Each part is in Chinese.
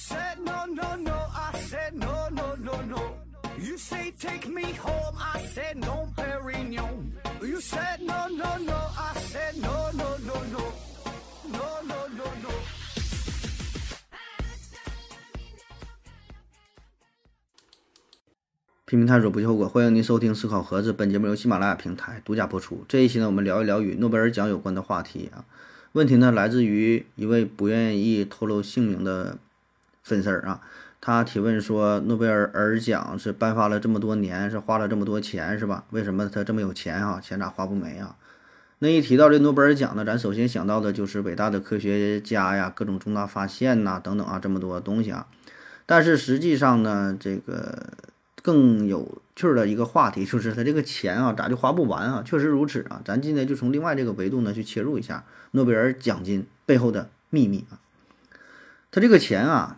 said no, no, no. I said no, no, no, no. You say take me home. I said no, Perignon. You said no, no, no. I said no, no, no, no. No, no, no, no. 拼命探索，不计后果。欢迎您收听《思考盒子》，本节目由喜马拉雅平台独家播出。这一期呢，我们聊一聊与诺贝尔奖有关的话题啊。问题呢，来自于一位不愿意透露姓名的粉丝儿啊。他提问说：诺贝尔尔奖是颁发了这么多年，是花了这么多钱，是吧？为什么他这么有钱啊？钱咋花不没啊？那一提到这诺贝尔奖呢，咱首先想到的就是伟大的科学家呀，各种重大发现呐，等等啊，这么多东西啊。但是实际上呢，这个。更有趣儿的一个话题就是他这个钱啊，咋就花不完啊？确实如此啊。咱今天就从另外这个维度呢去切入一下诺贝尔奖金背后的秘密啊。他这个钱啊，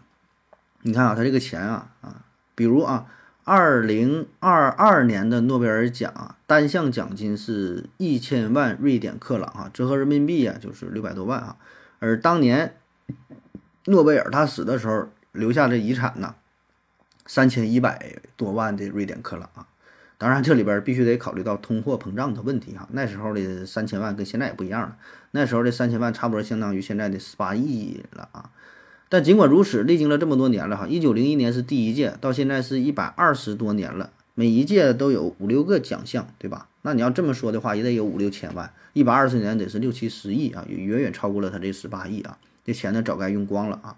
你看啊，他这个钱啊啊，比如啊，二零二二年的诺贝尔奖啊，单项奖金是一千万瑞典克朗啊，折合人民币啊就是六百多万啊。而当年诺贝尔他死的时候留下的遗产呢？三千一百多万的瑞典克朗啊，当然这里边必须得考虑到通货膨胀的问题哈。那时候的三千万跟现在也不一样了，那时候的三千万差不多相当于现在的十八亿了啊。但尽管如此，历经了这么多年了哈，一九零一年是第一届，到现在是一百二十多年了，每一届都有五六个奖项，对吧？那你要这么说的话，也得有五六千万，一百二十年得是六七十亿啊，远远超过了他这十八亿啊。这钱呢早该用光了啊。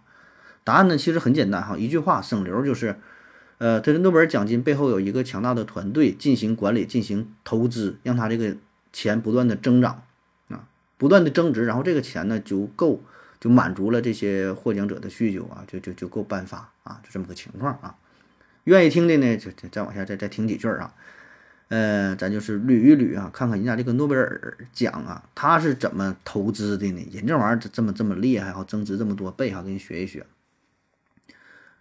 答案呢其实很简单哈，一句话省流就是。呃，他的诺贝尔奖金背后有一个强大的团队进行管理、进行投资，让他这个钱不断的增长啊，不断的增值，然后这个钱呢就够，就满足了这些获奖者的需求啊，就就就够颁发啊，就这么个情况啊。愿意听的呢，就再往下再再听几句啊。呃，咱就是捋一捋啊，看看人家这个诺贝尔奖啊，他是怎么投资的呢？人这玩意儿这么这么厉害哈，增值这么多倍哈，给你学一学。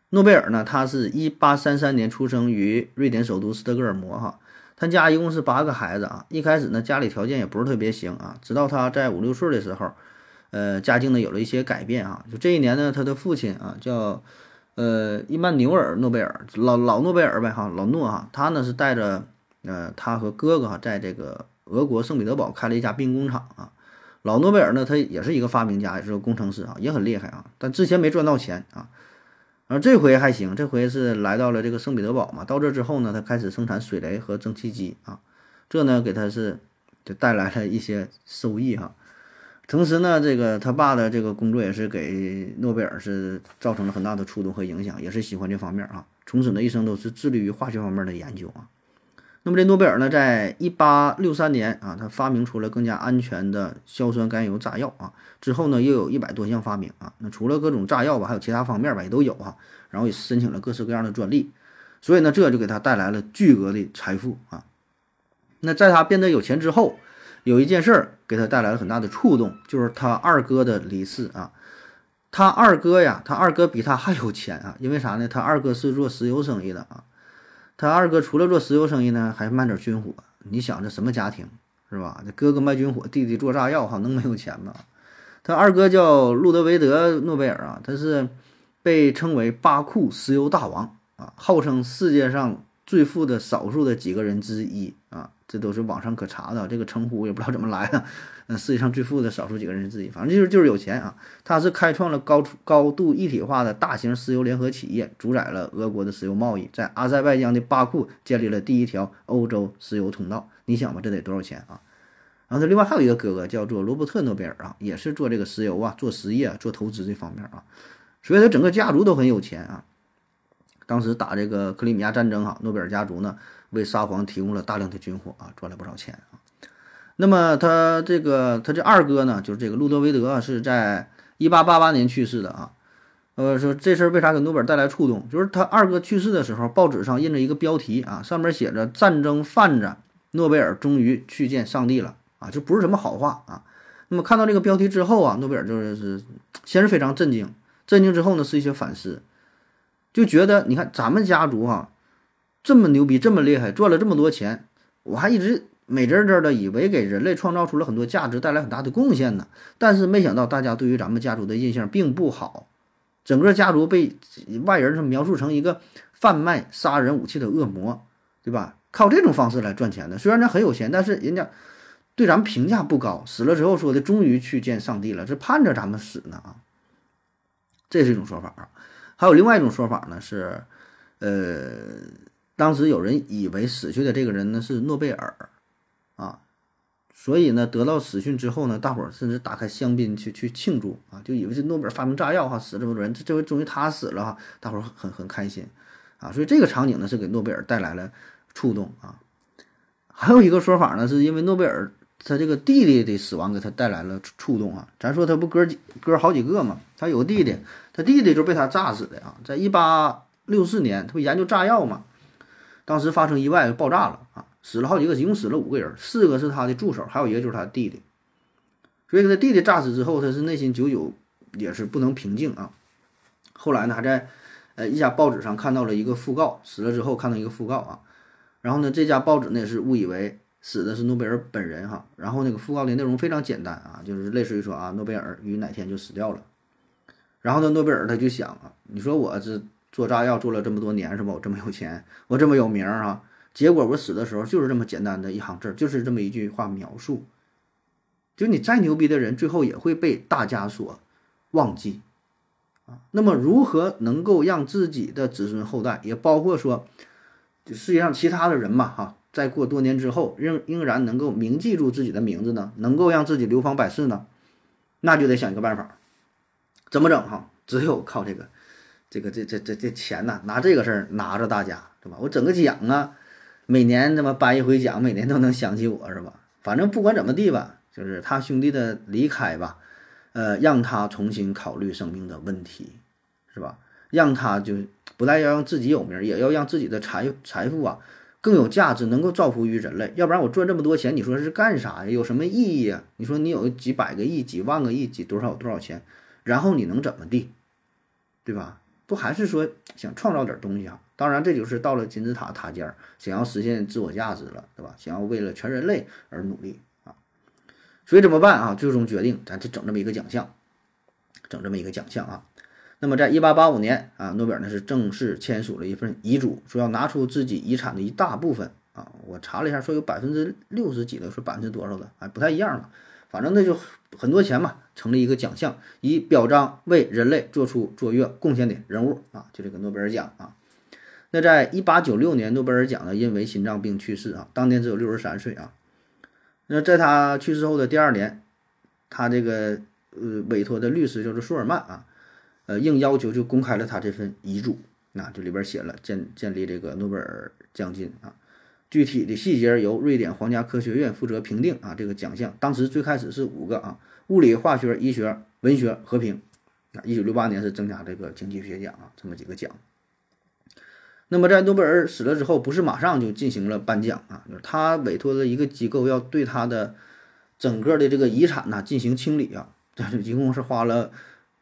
诺贝尔呢？他是一八三三年出生于瑞典首都斯德哥尔摩哈。他家一共是八个孩子啊。一开始呢，家里条件也不是特别行啊。直到他在五六岁的时候，呃，家境呢有了一些改变啊。就这一年呢，他的父亲啊叫呃伊曼纽尔诺贝尔，老老诺贝尔呗哈，老诺哈。他呢是带着呃他和哥哥哈，在这个俄国圣彼得堡开了一家兵工厂啊。老诺贝尔呢，他也是一个发明家，也是个工程师啊，也很厉害啊。但之前没赚到钱啊。然后这回还行，这回是来到了这个圣彼得堡嘛。到这之后呢，他开始生产水雷和蒸汽机啊，这呢给他是就带来了一些收益哈。同时呢，这个他爸的这个工作也是给诺贝尔是造成了很大的触动和影响，也是喜欢这方面啊。从此呢，一生都是致力于化学方面的研究啊。那么这诺贝尔呢，在一八六三年啊，他发明出了更加安全的硝酸甘油炸药啊。之后呢，又有一百多项发明啊。那除了各种炸药吧，还有其他方面吧，也都有哈。然后也申请了各式各样的专利，所以呢，这就给他带来了巨额的财富啊。那在他变得有钱之后，有一件事儿给他带来了很大的触动，就是他二哥的离世啊。他二哥呀，他二哥比他还有钱啊，因为啥呢？他二哥是做石油生意的啊。他二哥除了做石油生意呢，还卖点军火。你想这什么家庭是吧？这哥哥卖军火，弟弟做炸药，哈，能没有钱吗？他二哥叫路德维德·诺贝尔啊，他是被称为巴库石油大王啊，号称世界上最富的少数的几个人之一啊。这都是网上可查的，这个称呼也不知道怎么来的。嗯，世界上最富的少数几个人是自己，反正就是就是有钱啊。他是开创了高高度一体化的大型石油联合企业，主宰了俄国的石油贸易，在阿塞拜疆的巴库建立了第一条欧洲石油通道。你想吧，这得多少钱啊？然后他另外还有一个哥哥叫做罗伯特·诺贝尔啊，也是做这个石油啊、做实业、做投资这方面啊，所以他整个家族都很有钱啊。当时打这个克里米亚战争哈，诺贝尔家族呢。为沙皇提供了大量的军火啊，赚了不少钱啊。那么他这个他这二哥呢，就是这个路德维德啊，是在一八八八年去世的啊。呃，说这事儿为啥给诺贝尔带来触动？就是他二哥去世的时候，报纸上印着一个标题啊，上面写着“战争贩子诺贝尔终于去见上帝了”啊，就不是什么好话啊。那么看到这个标题之后啊，诺贝尔就是先是非常震惊，震惊之后呢是一些反思，就觉得你看咱们家族哈。这么牛逼，这么厉害，赚了这么多钱，我还一直美滋滋的以为给人类创造出了很多价值，带来很大的贡献呢。但是没想到大家对于咱们家族的印象并不好，整个家族被外人是描述成一个贩卖杀人武器的恶魔，对吧？靠这种方式来赚钱的。虽然他很有钱，但是人家对咱们评价不高。死了之后说的，终于去见上帝了，这盼着咱们死呢啊。这是一种说法啊。还有另外一种说法呢，是，呃，当时有人以为死去的这个人呢是诺贝尔，啊。所以呢，得到死讯之后呢，大伙儿甚至打开香槟去去庆祝啊，就以为是诺贝尔发明炸药哈，死了这么多人，这这回终于他死了哈，大伙儿很很开心啊。所以这个场景呢，是给诺贝尔带来了触动啊。还有一个说法呢，是因为诺贝尔他这个弟弟的死亡给他带来了触动啊。咱说他不哥几哥好几个嘛，他有个弟弟，他弟弟就被他炸死的啊。在一八六四年，他不研究炸药嘛，当时发生意外爆炸了啊。死了好几个，一共死了五个人，四个是他的助手，还有一个就是他弟弟。所以他弟弟炸死之后，他是内心久久也是不能平静啊。后来呢，还在呃一家报纸上看到了一个讣告，死了之后看到一个讣告啊。然后呢，这家报纸呢也是误以为死的是诺贝尔本人哈。然后那个讣告的内容非常简单啊，就是类似于说啊，诺贝尔于哪天就死掉了。然后呢，诺贝尔他就想啊，你说我这做炸药做了这么多年是吧？我这么有钱，我这么有名啊。结果我死的时候就是这么简单的一行字，就是这么一句话描述。就你再牛逼的人，最后也会被大家所忘记啊。那么，如何能够让自己的子孙后代，也包括说，就世界上其他的人嘛，哈，在过多年之后，仍仍然能够铭记住自己的名字呢？能够让自己流芳百世呢？那就得想一个办法，怎么整？哈，只有靠这个，这个这这这这钱呐，拿这个事儿拿着大家，对吧？我整个奖啊。每年他妈颁一回奖，每年都能想起我是吧？反正不管怎么地吧，就是他兄弟的离开吧，呃，让他重新考虑生命的问题，是吧？让他就不但要让自己有名，也要让自己的财财富啊更有价值，能够造福于人类。要不然我赚这么多钱，你说是干啥呀？有什么意义啊？你说你有几百个亿、几万个亿、几多少多少钱，然后你能怎么地，对吧？不还是说想创造点东西啊？当然，这就是到了金字塔塔尖儿，想要实现自我价值了，对吧？想要为了全人类而努力啊！所以怎么办啊？最终决定，咱就整这么一个奖项，整这么一个奖项啊！那么，在一八八五年啊，诺贝尔呢是正式签署了一份遗嘱，说要拿出自己遗产的一大部分啊。我查了一下，说有百分之六十几的，说百分之多少的，哎，不太一样了。反正那就很多钱嘛，成立一个奖项，以表彰为人类做出卓越贡献的人物啊，就这个诺贝尔奖啊。那在一八九六年，诺贝尔奖呢，因为心脏病去世啊，当年只有六十三岁啊。那在他去世后的第二年，他这个呃委托的律师叫做舒尔曼啊，呃应要求就公开了他这份遗嘱，那就里边写了建建立这个诺贝尔奖金啊，具体的细节由瑞典皇家科学院负责评定啊。这个奖项当时最开始是五个啊，物理、化学、医学、文学、和平啊。一九六八年是增加这个经济学奖啊，这么几个奖。那么在诺贝尔死了之后，不是马上就进行了颁奖啊，就是他委托的一个机构要对他的整个的这个遗产呐进行清理啊，这一共是花了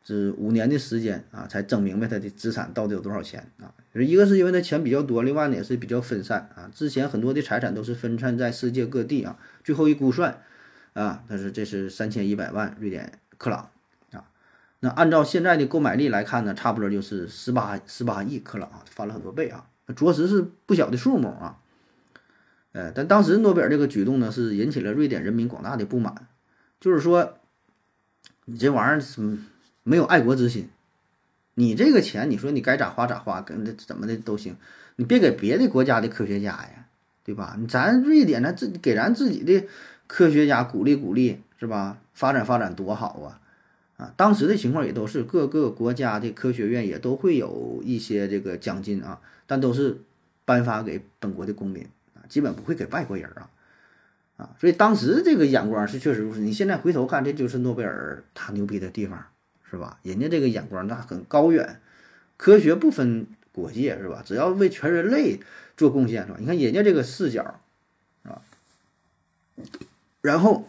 这五年的时间啊，才整明白他的资产到底有多少钱啊。一个是因为他钱比较多，另外呢也是比较分散啊，之前很多的财产都是分散在世界各地啊，最后一估算啊，他说这是三千一百万瑞典克朗啊，那按照现在的购买力来看呢，差不多就是十八十八亿克朗啊，翻了很多倍啊。着实是不小的数目啊，呃，但当时诺贝尔这个举动呢，是引起了瑞典人民广大的不满，就是说，你这玩意儿是没有爱国之心，你这个钱，你说你该咋花咋花，跟怎么的都行，你别给别的国家的科学家呀，对吧？咱瑞典咱自给咱自己的科学家鼓励鼓励，是吧？发展发展多好啊！啊，当时的情况也都是各个国家的科学院也都会有一些这个奖金啊。但都是颁发给本国的公民啊，基本不会给外国人啊，啊，所以当时这个眼光是确实如此。你现在回头看，这就是诺贝尔他牛逼的地方，是吧？人家这个眼光那很高远，科学不分国界，是吧？只要为全人类做贡献，是吧？你看人家这个视角，是吧？然后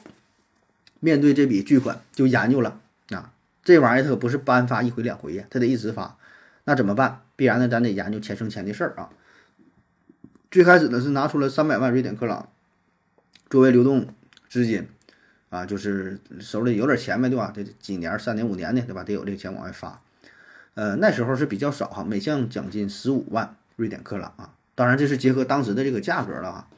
面对这笔巨款就研究了啊，这玩意儿它可不是颁发一回两回呀，它得一直发。那怎么办？必然呢，咱得研究钱生钱的事儿啊。最开始呢是拿出了三百万瑞典克朗作为流动资金啊，就是手里有点钱呗，对吧？这几年、三年、五年的，对吧？得有这个钱往外发。呃，那时候是比较少哈，每项奖金十五万瑞典克朗啊。当然这是结合当时的这个价格了啊。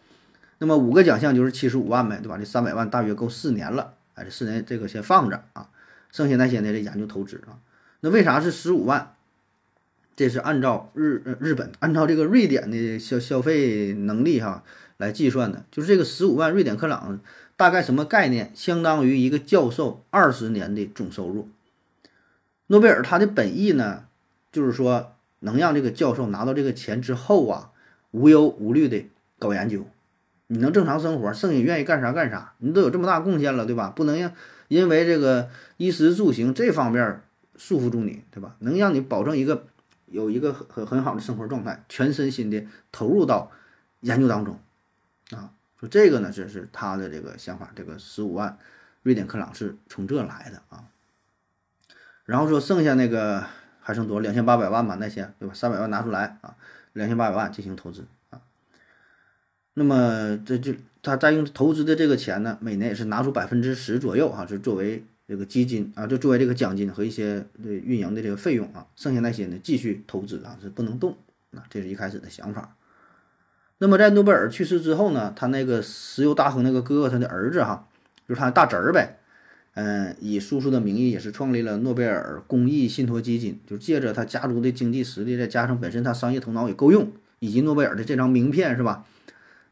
那么五个奖项就是七十五万呗，对吧？这三百万大约够四年了，哎，这四年这个先放着啊，剩下那些呢这研究投资啊。那为啥是十五万？这是按照日日本按照这个瑞典的消消费能力哈来计算的，就是这个十五万瑞典克朗大概什么概念？相当于一个教授二十年的总收入。诺贝尔他的本意呢，就是说能让这个教授拿到这个钱之后啊，无忧无虑的搞研究，你能正常生活，剩下愿意干啥干啥，你都有这么大贡献了，对吧？不能让因为这个衣食住行这方面束缚住你，对吧？能让你保证一个。有一个很很很好的生活状态，全身心的投入到研究当中，啊，说这个呢，这是他的这个想法，这个十五万瑞典克朗是从这来的啊。然后说剩下那个还剩多少？两千八百万吧，那些对吧？三百万拿出来啊，两千八百万进行投资啊。那么这就他再用投资的这个钱呢，每年也是拿出百分之十左右哈，是作为。这个基金啊，就作为这个奖金和一些对运营的这个费用啊，剩下那些呢继续投资啊，是不能动啊，这是一开始的想法。那么在诺贝尔去世之后呢，他那个石油大亨那个哥哥他的儿子哈，就是他大侄儿呗，嗯，以叔叔的名义也是创立了诺贝尔公益信托基金，就借着他家族的经济实力，再加上本身他商业头脑也够用，以及诺贝尔的这张名片是吧？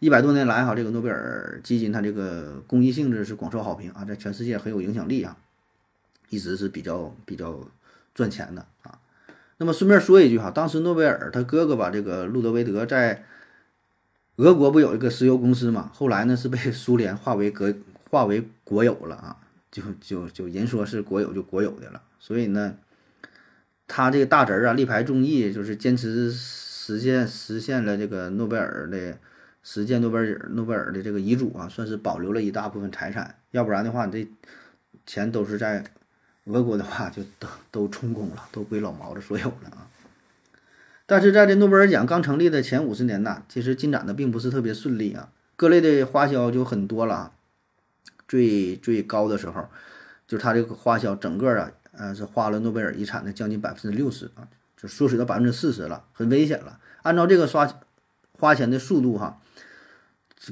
一百多年来，哈，这个诺贝尔基金它这个公益性质是广受好评啊，在全世界很有影响力啊，一直是比较比较赚钱的啊。那么顺便说一句哈，当时诺贝尔他哥哥吧，这个路德维德在俄国不有一个石油公司嘛，后来呢是被苏联划为国 划为国有了啊，就就就人说是国有就国有的了。所以呢，他这个大侄儿啊力排众议，就是坚持实现实现了这个诺贝尔的。实践诺贝尔诺贝尔的这个遗嘱啊，算是保留了一大部分财产，要不然的话，你这钱都是在俄国的话，就都都充公了，都归老毛子所有了啊。但是在这诺贝尔奖刚成立的前五十年呐，其实进展的并不是特别顺利啊，各类的花销就很多了。最最高的时候，就是他这个花销整个啊，呃，是花了诺贝尔遗产的将近百分之六十啊，就缩水到百分之四十了，很危险了。按照这个刷花钱的速度哈。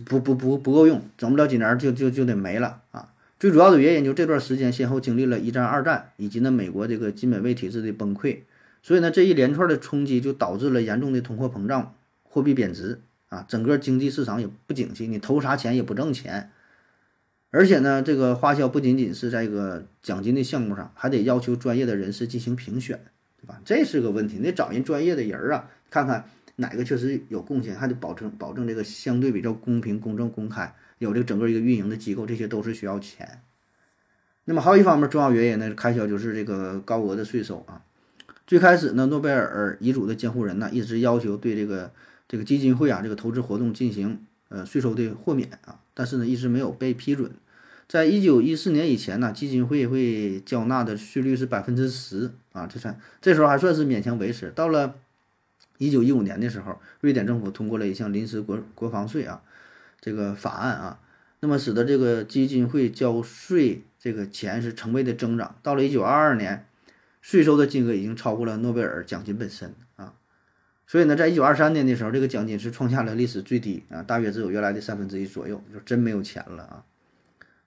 不不不不够用，整不了几年就就就得没了啊！最主要的原因就这段时间先后经历了一战、二战，以及呢美国这个金本位体制的崩溃，所以呢这一连串的冲击就导致了严重的通货膨胀、货币贬值啊，整个经济市场也不景气，你投啥钱也不挣钱，而且呢这个花销不仅仅是在一个奖金的项目上，还得要求专业的人士进行评选，对吧？这是个问题，你得找人专业的人啊，看看。哪个确实有贡献，还得保证保证这个相对比较公平、公正、公开，有这个整个一个运营的机构，这些都是需要钱。那么还有一方面重要原因呢，开销就是这个高额的税收啊。最开始呢，诺贝尔遗嘱的监护人呢，一直要求对这个这个基金会啊，这个投资活动进行呃税收的豁免啊，但是呢，一直没有被批准。在一九一四年以前呢，基金会会交纳的税率是百分之十啊，这算这时候还算是勉强维持。到了一九一五年的时候，瑞典政府通过了一项临时国国防税啊，这个法案啊，那么使得这个基金会交税这个钱是成倍的增长。到了一九二二年，税收的金额已经超过了诺贝尔奖金本身啊。所以呢，在一九二三年的时候，这个奖金是创下了历史最低啊，大约只有原来的三分之一左右，就真没有钱了啊。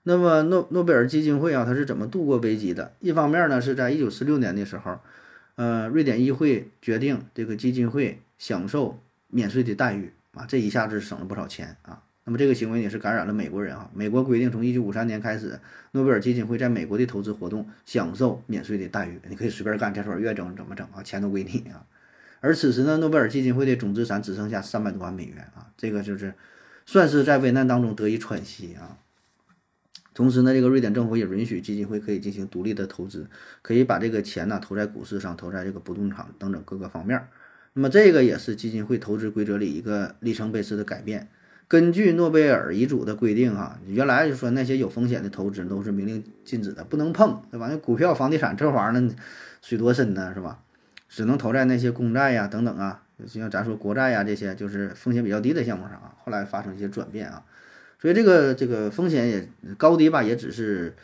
那么诺诺贝尔基金会啊，它是怎么度过危机的？一方面呢，是在一九四六年的时候。呃，瑞典议会决定这个基金会享受免税的待遇啊，这一下子省了不少钱啊。那么这个行为也是感染了美国人啊。美国规定，从一九五三年开始，诺贝尔基金会在美国的投资活动享受免税的待遇，你可以随便干，这多越整怎么整啊，钱都归你啊。而此时呢，诺贝尔基金会的总资产只剩下三百多万美元啊，这个就是算是在危难当中得以喘息啊。同时呢，这个瑞典政府也允许基金会可以进行独立的投资，可以把这个钱呢投在股市上，投在这个不动产等等各个方面。那么这个也是基金会投资规则里一个里程碑式的改变。根据诺贝尔遗嘱的规定，哈，原来就说那些有风险的投资都是明令禁止的，不能碰，对吧？那股票、房地产这玩意儿呢，水多深呢，是吧？只能投在那些公债呀等等啊，就像咱说国债呀这些，就是风险比较低的项目上啊。后来发生一些转变啊。所以这个这个风险也高低吧，也只是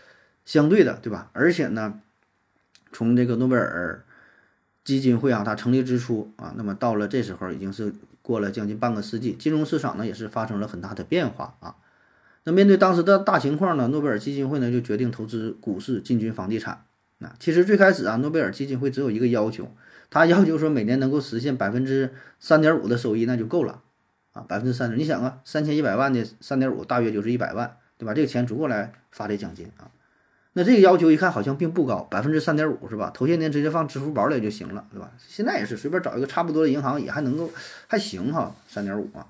相对的，对吧？而且呢，从这个诺贝尔基金会啊，它成立之初啊，那么到了这时候已经是过了将近半个世纪，金融市场呢也是发生了很大的变化啊。那面对当时的大情况呢，诺贝尔基金会呢就决定投资股市，进军房地产。那其实最开始啊，诺贝尔基金会只有一个要求，他要求说每年能够实现百分之三点五的收益那就够了啊，百分之三十，你想啊，三千一百万的三点五大约就是一百万，对吧？这个钱足够来发这奖金啊。那这个要求一看好像并不高，百分之三点五是吧？头些年直接放支付宝里就行了，对吧？现在也是随便找一个差不多的银行也还能够还行哈，三点五啊。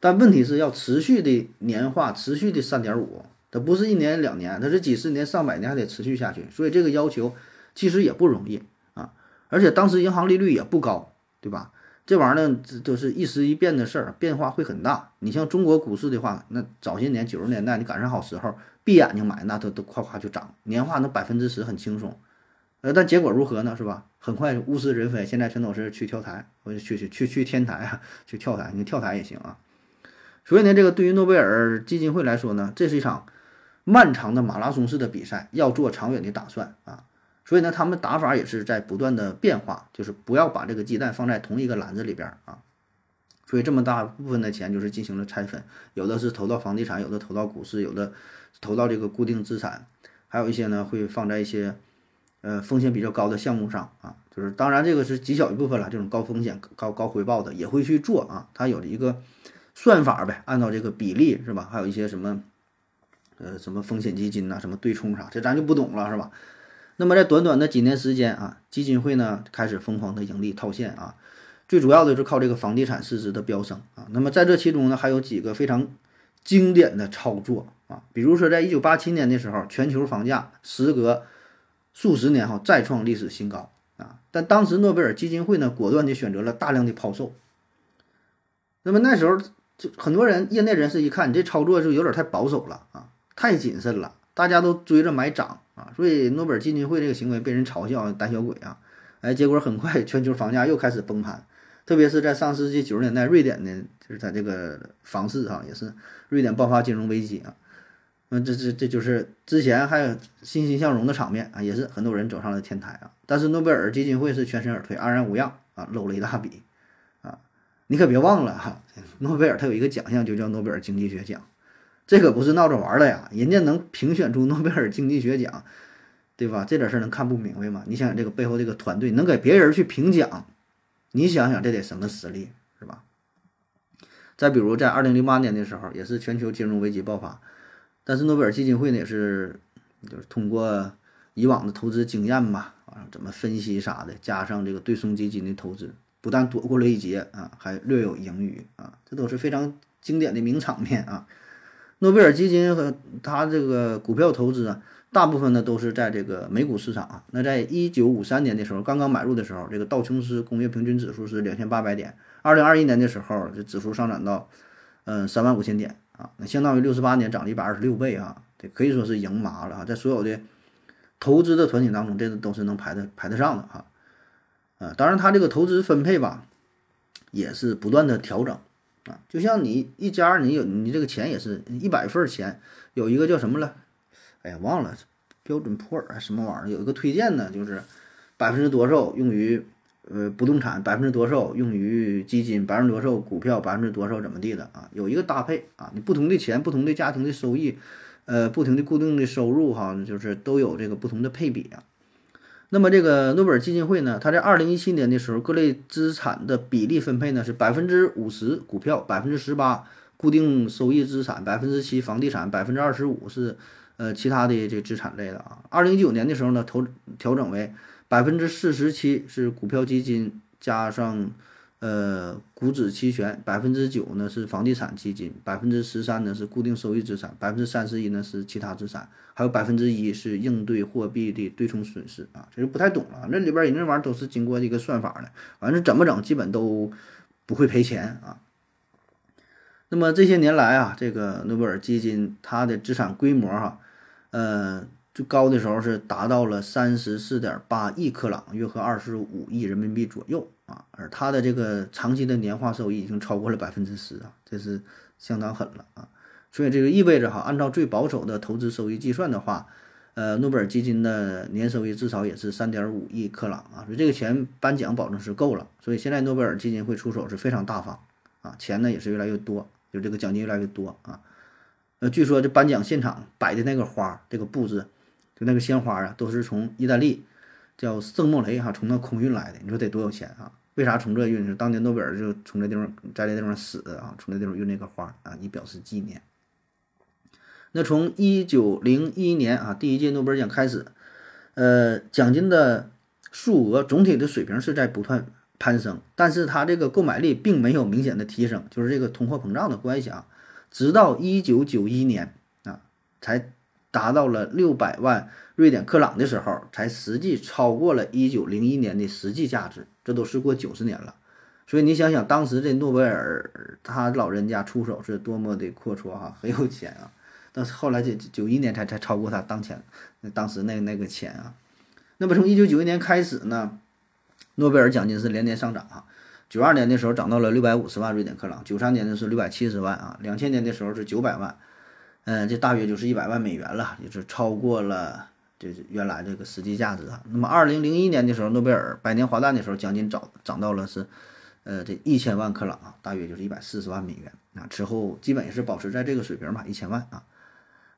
但问题是要持续的年化，持续的三点五，它不是一年两年，它是几十年、上百年还得持续下去，所以这个要求其实也不容易啊。而且当时银行利率也不高，对吧？这玩意儿呢，这都是一时一变的事儿，变化会很大。你像中国股市的话，那早些年九十年代你赶上好时候，闭眼睛买那都都夸夸就涨，年化那百分之十很轻松。呃，但结果如何呢？是吧？很快物是人非，现在全都是去跳台，或者去去去去天台啊，去跳台，你跳台也行啊。所以呢，这个对于诺贝尔基金会来说呢，这是一场漫长的马拉松式的比赛，要做长远的打算啊。所以呢，他们打法也是在不断的变化，就是不要把这个鸡蛋放在同一个篮子里边啊。所以这么大部分的钱就是进行了拆分，有的是投到房地产，有的投到股市，有的投到这个固定资产，还有一些呢会放在一些呃风险比较高的项目上啊。就是当然这个是极小一部分了，这种高风险高高回报的也会去做啊。它有一个。算法呗，按照这个比例是吧？还有一些什么，呃，什么风险基金呐，什么对冲啥，这咱就不懂了是吧？那么在短短的几年时间啊，基金会呢开始疯狂的盈利套现啊，最主要的是靠这个房地产市值的飙升啊。那么在这其中呢，还有几个非常经典的操作啊，比如说在一九八七年的时候，全球房价时隔数十年后再创历史新高啊，但当时诺贝尔基金会呢果断地选择了大量的抛售，那么那时候。就很多人业内人士一看，你这操作就有点太保守了啊，太谨慎了，大家都追着买涨啊，所以诺贝尔基金会这个行为被人嘲笑胆小鬼啊，哎，结果很快全球房价又开始崩盘，特别是在上世纪九十年代，瑞典呢，就是它这个房市哈，也是瑞典爆发金融危机啊，那这这这就是之前还有欣欣向荣的场面啊，也是很多人走上了天台啊，但是诺贝尔基金会是全身而退，安然无恙啊，搂了一大笔啊。你可别忘了哈，诺贝尔他有一个奖项就叫诺贝尔经济学奖，这可不是闹着玩的呀，人家能评选出诺贝尔经济学奖，对吧？这点事儿能看不明白吗？你想想这个背后这个团队能给别人去评奖，你想想这得什么实力是吧？再比如在二零零八年的时候，也是全球金融危机爆发，但是诺贝尔基金会呢也是就是通过以往的投资经验吧，啊怎么分析啥的，加上这个对冲基金的投资。不但躲过了一劫啊，还略有盈余啊，这都是非常经典的名场面啊。诺贝尔基金和他这个股票投资啊，大部分呢都是在这个美股市场啊。那在一九五三年的时候，刚刚买入的时候，这个道琼斯工业平均指数是两千八百点。二零二一年的时候，这指数上涨到嗯三万五千点啊，那相当于六十八年涨了一百二十六倍啊，这可以说是赢麻了啊，在所有的投资的团体当中，这个都是能排的排得上的哈。啊，当然，他这个投资分配吧，也是不断的调整啊。就像你一家，你有你这个钱也是一百份钱，有一个叫什么了？哎呀，忘了，标准普尔什么玩意儿？有一个推荐呢，就是百分之多少用于呃不动产，百分之多少用于基金，百分之多少股票，百分之多少怎么地的啊？有一个搭配啊，你不同的钱，不同的家庭的收益，呃，不停的固定的收入哈，就是都有这个不同的配比啊。那么这个诺贝尔基金会呢，它在二零一七年的时候，各类资产的比例分配呢是百分之五十股票，百分之十八固定收益资产，百分之七房地产，百分之二十五是呃其他的这资产类的啊。二零一九年的时候呢，投调整为百分之四十七是股票基金加上。呃，股指期权百分之九呢是房地产基金，百分之十三呢是固定收益资产，百分之三十一呢是其他资产，还有百分之一是应对货币的对冲损失啊，这就不太懂了。那里边儿人那玩意儿都是经过一个算法的，反正怎么整基本都不会赔钱啊。那么这些年来啊，这个诺贝尔基金它的资产规模哈，呃，最高的时候是达到了三十四点八亿克朗，约合二十五亿人民币左右。啊，而它的这个长期的年化收益已经超过了百分之十啊，这是相当狠了啊！所以这个意味着哈，按照最保守的投资收益计算的话，呃，诺贝尔基金的年收益至少也是三点五亿克朗啊，所以这个钱颁奖保证是够了。所以现在诺贝尔基金会出手是非常大方啊，钱呢也是越来越多，就这个奖金越来越多啊。呃，据说这颁奖现场摆的那个花，这个布置，就那个鲜花啊，都是从意大利叫圣莫雷哈从那空运来的，你说得多有钱啊？为啥从这运？是当年诺贝尔就从这地方在这地方死的啊，从这地方运那个花啊，以表示纪念。那从一九零一年啊，第一届诺贝尔奖开始，呃，奖金的数额总体的水平是在不断攀升，但是它这个购买力并没有明显的提升，就是这个通货膨胀的关系啊。直到一九九一年啊，才达到了六百万瑞典克朗的时候，才实际超过了一九零一年的实际价值。这都是过九十年了，所以你想想，当时这诺贝尔他老人家出手是多么的阔绰哈，很有钱啊。但是后来这九一年才才超过他当前那当时那那个钱啊。那么从一九九一年开始呢，诺贝尔奖金是连年上涨啊。九二年的时候涨到了六百五十万瑞典克朗，九三年的是六百七十万啊，两千年的时候是九百万，嗯，这大约就是一百万美元了，就是超过了就是原来这个实际价值啊。那么二零零一年的时候，诺贝尔百年华诞的时候，奖金涨涨到了是呃这一千万克朗啊，大约就是一百四十万美元啊。之后基本也是保持在这个水平吧，一千万啊。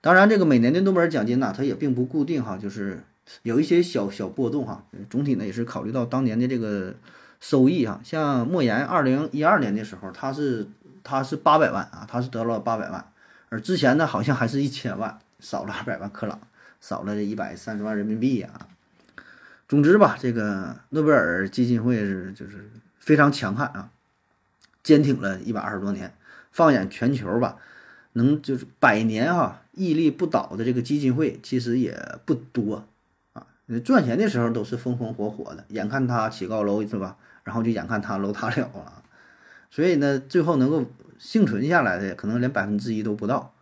当然，这个每年的诺贝尔奖金呢，它也并不固定哈，就是有一些小小波动哈。总体呢也是考虑到当年的这个收益啊。像莫言二零一二年的时候，他是他是八百万啊，他是得了八百万，而之前呢好像还是一千万，少了二百万克朗，少了这一百三十万人民币呀。总之吧，这个诺贝尔基金会是就是非常强悍啊，坚挺了一百二十多年。放眼全球吧。能就是百年哈屹立不倒的这个基金会其实也不多啊，赚钱的时候都是风风火火的，眼看他起高楼是吧？然后就眼看它楼塌了了，所以呢，最后能够幸存下来的可能连百分之一都不到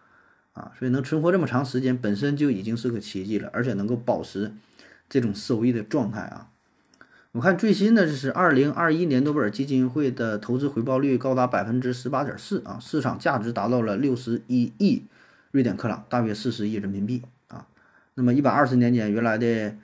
啊，所以能存活这么长时间本身就已经是个奇迹了，而且能够保持这种收益的状态啊。我看最新的这是二零二一年诺贝尔基金会的投资回报率高达百分之十八点四啊，市场价值达到了六十一亿瑞典克朗，大约四十亿人民币啊。那么一百二十年间，原来的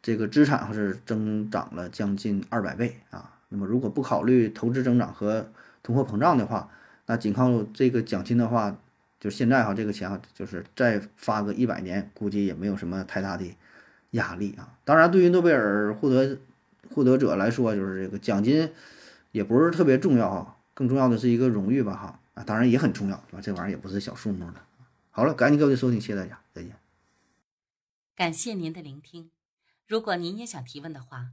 这个资产是增长了将近二百倍啊。那么如果不考虑投资增长和通货膨胀的话，那仅靠这个奖金的话，就现在哈这个钱啊，就是再发个一百年，估计也没有什么太大的压力啊。当然，对于诺贝尔获得获得者来说，就是这个奖金也不是特别重要哈，更重要的是一个荣誉吧哈啊，当然也很重要，对吧？这玩意儿也不是小数目的。好了，感谢各位的收听，谢谢大家，再见。感谢您的聆听。如果您也想提问的话，